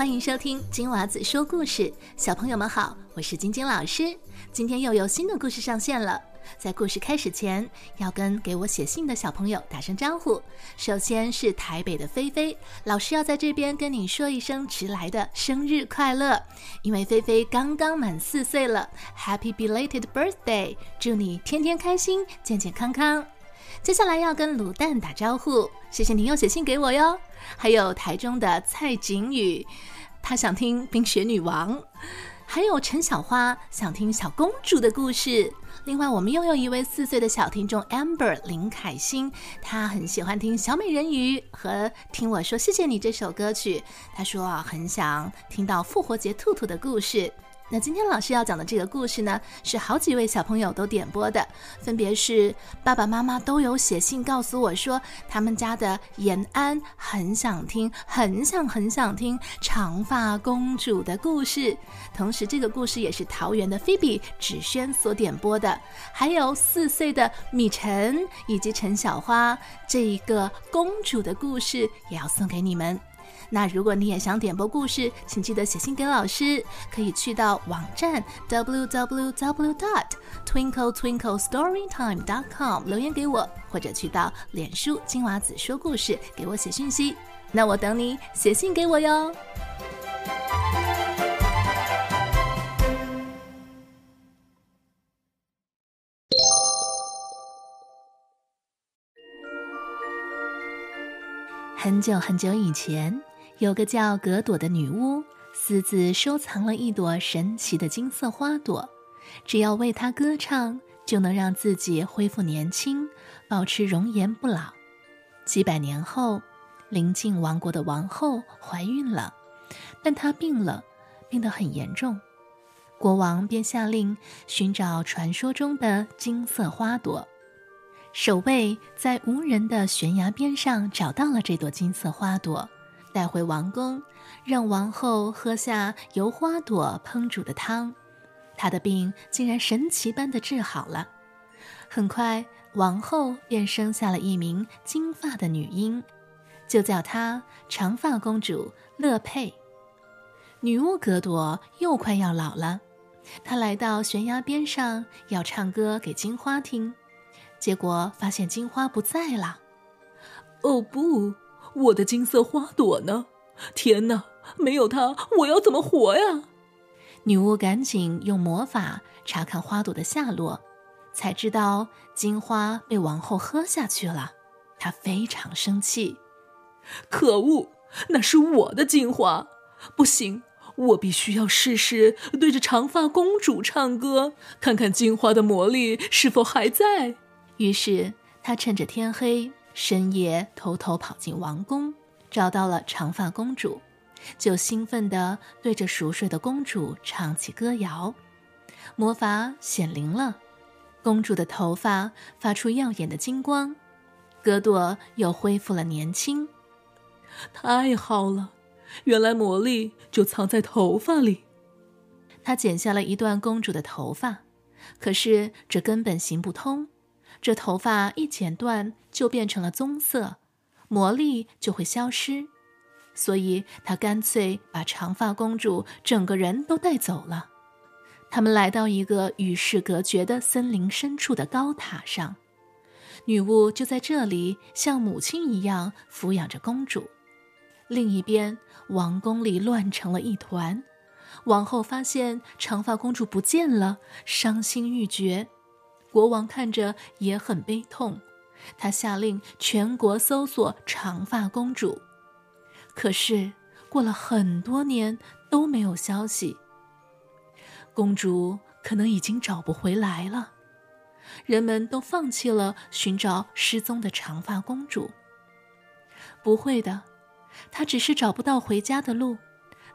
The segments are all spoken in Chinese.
欢迎收听金娃子说故事，小朋友们好，我是晶晶老师。今天又有新的故事上线了。在故事开始前，要跟给我写信的小朋友打声招呼。首先是台北的菲菲老师，要在这边跟你说一声迟来的生日快乐，因为菲菲刚刚满四岁了，Happy belated birthday！祝你天天开心，健健康康。接下来要跟卤蛋打招呼，谢谢你又写信给我哟。还有台中的蔡景宇，他想听《冰雪女王》。还有陈小花想听小公主的故事。另外，我们又有一位四岁的小听众 Amber 林凯欣，她很喜欢听小美人鱼和听我说谢谢你这首歌曲。她说，很想听到复活节兔兔的故事。那今天老师要讲的这个故事呢，是好几位小朋友都点播的，分别是爸爸妈妈都有写信告诉我说，他们家的延安很想听，很想很想听长发公主的故事。同时，这个故事也是桃园的菲比芷萱所点播的，还有四岁的米晨以及陈小花这一个公主的故事也要送给你们。那如果你也想点播故事，请记得写信给老师，可以去到网站 w w w dot twinkle twinkle storytime dot com 留言给我，或者去到脸书金娃子说故事给我写讯息。那我等你写信给我哟。很久很久以前。有个叫格朵的女巫，私自收藏了一朵神奇的金色花朵，只要为它歌唱，就能让自己恢复年轻，保持容颜不老。几百年后，邻近王国的王后怀孕了，但她病了，病得很严重。国王便下令寻找传说中的金色花朵。守卫在无人的悬崖边上找到了这朵金色花朵。带回王宫，让王后喝下由花朵烹煮的汤，她的病竟然神奇般的治好了。很快，王后便生下了一名金发的女婴，就叫她长发公主乐佩。女巫格朵又快要老了，她来到悬崖边上要唱歌给金花听，结果发现金花不在了。哦不！我的金色花朵呢？天哪，没有它，我要怎么活呀？女巫赶紧用魔法查看花朵的下落，才知道金花被王后喝下去了。她非常生气，可恶，那是我的金花！不行，我必须要试试对着长发公主唱歌，看看金花的魔力是否还在。于是，她趁着天黑。深夜偷偷跑进王宫，找到了长发公主，就兴奋地对着熟睡的公主唱起歌谣。魔法显灵了，公主的头发发出耀眼的金光，格朵又恢复了年轻。太好了，原来魔力就藏在头发里。他剪下了一段公主的头发，可是这根本行不通。这头发一剪断就变成了棕色，魔力就会消失，所以他干脆把长发公主整个人都带走了。他们来到一个与世隔绝的森林深处的高塔上，女巫就在这里像母亲一样抚养着公主。另一边，王宫里乱成了一团，王后发现长发公主不见了，伤心欲绝。国王看着也很悲痛，他下令全国搜索长发公主。可是过了很多年都没有消息，公主可能已经找不回来了。人们都放弃了寻找失踪的长发公主。不会的，她只是找不到回家的路，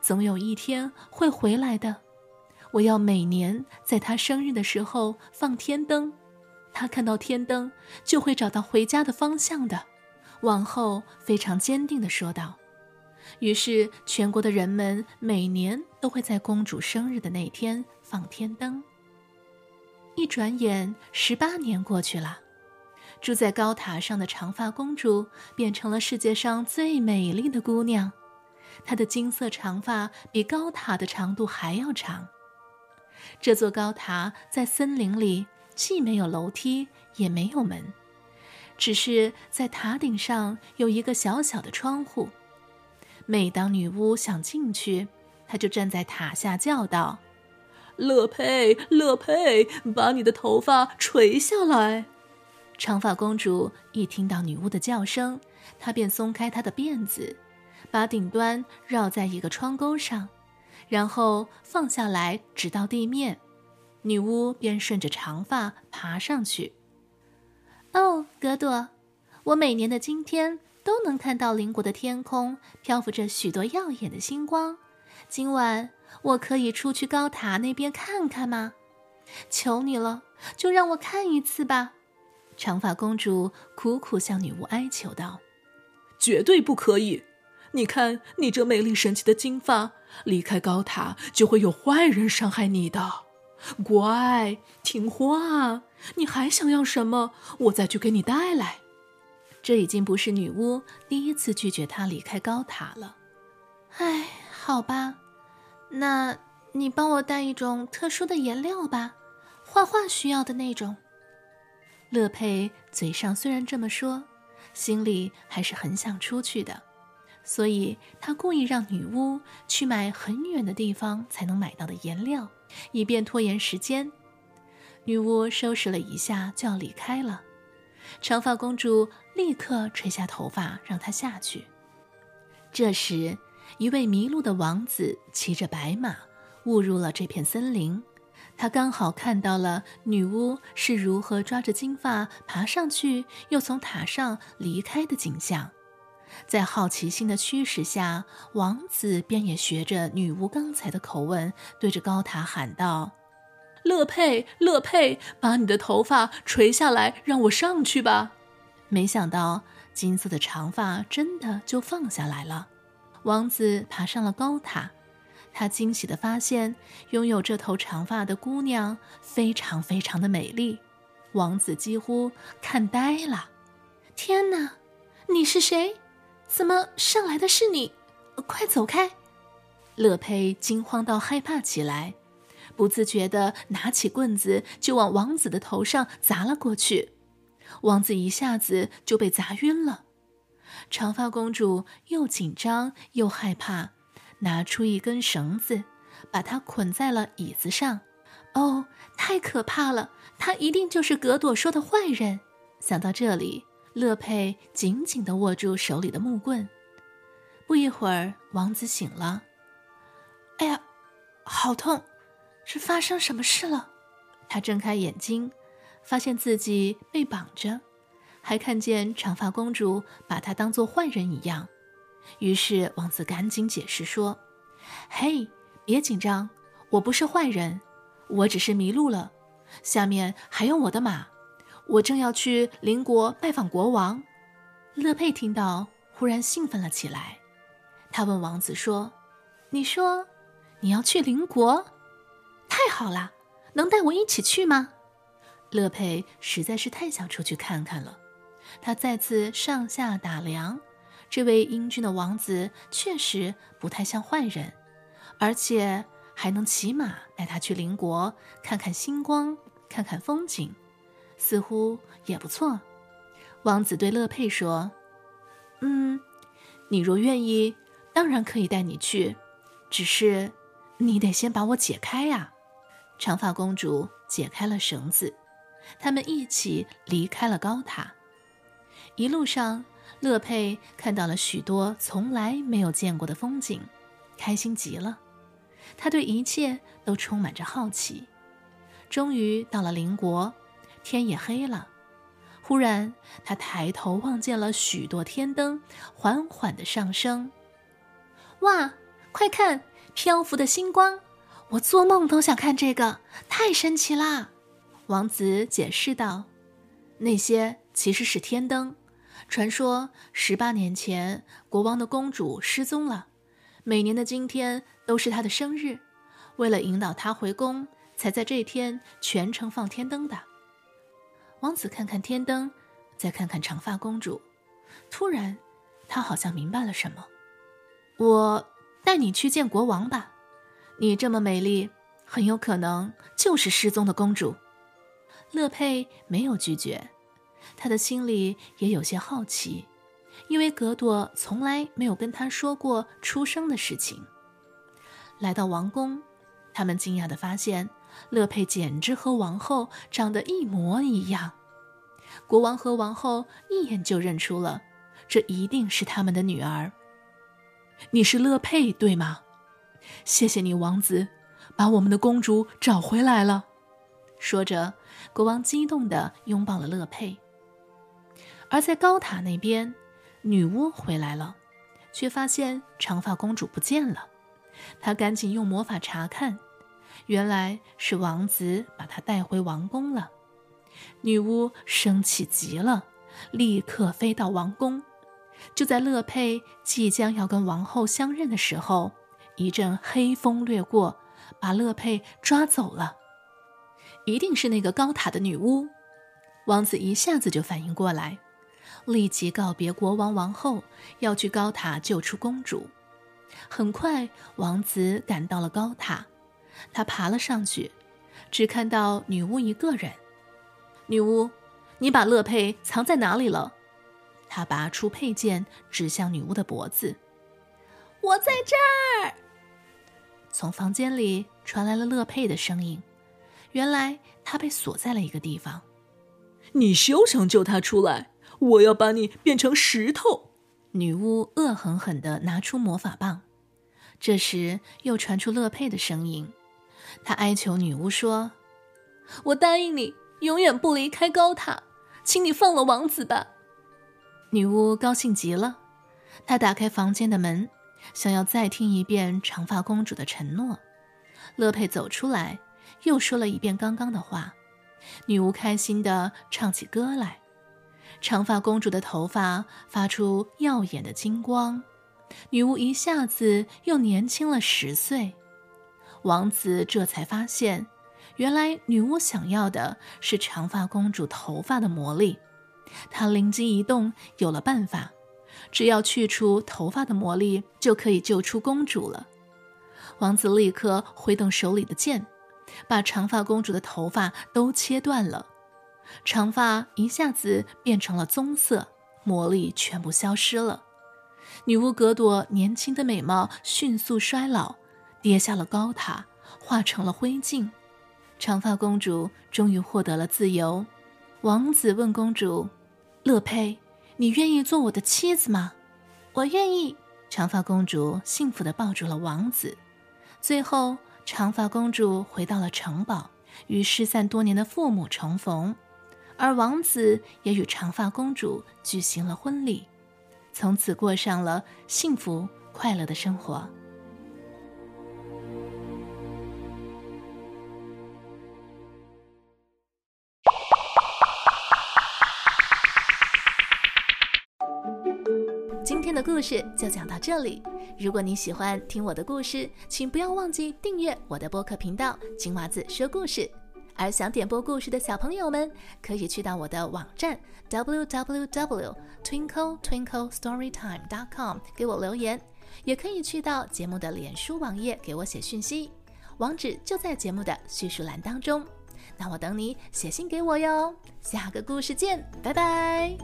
总有一天会回来的。我要每年在他生日的时候放天灯，他看到天灯就会找到回家的方向的。王后非常坚定地说道。于是，全国的人们每年都会在公主生日的那天放天灯。一转眼，十八年过去了，住在高塔上的长发公主变成了世界上最美丽的姑娘。她的金色长发比高塔的长度还要长。这座高塔在森林里，既没有楼梯，也没有门，只是在塔顶上有一个小小的窗户。每当女巫想进去，她就站在塔下叫道：“乐佩，乐佩，把你的头发垂下来。”长发公主一听到女巫的叫声，她便松开她的辫子，把顶端绕在一个窗钩上。然后放下来，直到地面，女巫便顺着长发爬上去。哦，格朵，我每年的今天都能看到邻国的天空漂浮着许多耀眼的星光。今晚我可以出去高塔那边看看吗？求你了，就让我看一次吧！长发公主苦苦向女巫哀求道：“绝对不可以！你看你这美丽神奇的金发。”离开高塔就会有坏人伤害你的，乖，听话。你还想要什么？我再去给你带来。这已经不是女巫第一次拒绝他离开高塔了。哎，好吧，那你帮我带一种特殊的颜料吧，画画需要的那种。乐佩嘴上虽然这么说，心里还是很想出去的。所以他故意让女巫去买很远的地方才能买到的颜料，以便拖延时间。女巫收拾了一下就要离开了，长发公主立刻垂下头发让她下去。这时，一位迷路的王子骑着白马误入了这片森林，他刚好看到了女巫是如何抓着金发爬上去，又从塔上离开的景象。在好奇心的驱使下，王子便也学着女巫刚才的口吻，对着高塔喊道：“乐佩，乐佩，把你的头发垂下来，让我上去吧。”没想到，金色的长发真的就放下来了。王子爬上了高塔，他惊喜地发现，拥有这头长发的姑娘非常非常的美丽。王子几乎看呆了：“天哪，你是谁？”怎么上来的是你？快走开！乐佩惊慌到害怕起来，不自觉地拿起棍子就往王子的头上砸了过去。王子一下子就被砸晕了。长发公主又紧张又害怕，拿出一根绳子，把它捆在了椅子上。哦，太可怕了！他一定就是格朵说的坏人。想到这里。乐佩紧紧地握住手里的木棍。不一会儿，王子醒了。哎呀，好痛！是发生什么事了？他睁开眼睛，发现自己被绑着，还看见长发公主把他当做坏人一样。于是王子赶紧解释说：“嘿，别紧张，我不是坏人，我只是迷路了。下面还有我的马。”我正要去邻国拜访国王，乐佩听到，忽然兴奋了起来。他问王子说：“你说你要去邻国？太好了，能带我一起去吗？”乐佩实在是太想出去看看了。他再次上下打量，这位英俊的王子确实不太像坏人，而且还能骑马带他去邻国看看星光，看看风景。似乎也不错，王子对乐佩说：“嗯，你若愿意，当然可以带你去，只是你得先把我解开呀。”长发公主解开了绳子，他们一起离开了高塔。一路上，乐佩看到了许多从来没有见过的风景，开心极了。他对一切都充满着好奇。终于到了邻国。天也黑了，忽然他抬头望见了许多天灯缓缓的上升。哇，快看，漂浮的星光！我做梦都想看这个，太神奇啦！王子解释道：“那些其实是天灯。传说十八年前国王的公主失踪了，每年的今天都是她的生日，为了引导她回宫，才在这天全城放天灯的。”王子看看天灯，再看看长发公主，突然，他好像明白了什么。我带你去见国王吧。你这么美丽，很有可能就是失踪的公主。”乐佩没有拒绝，他的心里也有些好奇，因为格朵从来没有跟他说过出生的事情。来到王宫，他们惊讶地发现，乐佩简直和王后长得一模一样。国王和王后一眼就认出了，这一定是他们的女儿。你是乐佩，对吗？谢谢你，王子，把我们的公主找回来了。说着。国王激动地拥抱了乐佩，而在高塔那边，女巫回来了，却发现长发公主不见了。她赶紧用魔法查看，原来是王子把她带回王宫了。女巫生气极了，立刻飞到王宫。就在乐佩即将要跟王后相认的时候，一阵黑风掠过，把乐佩抓走了。一定是那个高塔的女巫，王子一下子就反应过来，立即告别国王王后，要去高塔救出公主。很快，王子赶到了高塔，他爬了上去，只看到女巫一个人。女巫，你把乐佩藏在哪里了？他拔出佩剑，指向女巫的脖子。我在这儿。从房间里传来了乐佩的声音。原来他被锁在了一个地方。你休想救他出来！我要把你变成石头！女巫恶狠狠地拿出魔法棒。这时又传出乐佩的声音，他哀求女巫说：“我答应你，永远不离开高塔，请你放了王子吧。”女巫高兴极了，她打开房间的门，想要再听一遍长发公主的承诺。乐佩走出来。又说了一遍刚刚的话，女巫开心地唱起歌来。长发公主的头发发出耀眼的金光，女巫一下子又年轻了十岁。王子这才发现，原来女巫想要的是长发公主头发的魔力。他灵机一动，有了办法，只要去除头发的魔力，就可以救出公主了。王子立刻挥动手里的剑。把长发公主的头发都切断了，长发一下子变成了棕色，魔力全部消失了。女巫格朵年轻的美貌迅速衰老，跌下了高塔，化成了灰烬。长发公主终于获得了自由。王子问公主：“乐佩，你愿意做我的妻子吗？”“我愿意。”长发公主幸福地抱住了王子。最后。长发公主回到了城堡，与失散多年的父母重逢，而王子也与长发公主举行了婚礼，从此过上了幸福快乐的生活。故事就讲到这里。如果你喜欢听我的故事，请不要忘记订阅我的播客频道“金娃子说故事”。而想点播故事的小朋友们，可以去到我的网站 www.twinkletwinklestorytime.com 给我留言，也可以去到节目的脸书网页给我写讯息，网址就在节目的叙述栏当中。那我等你写信给我哟。下个故事见，拜拜。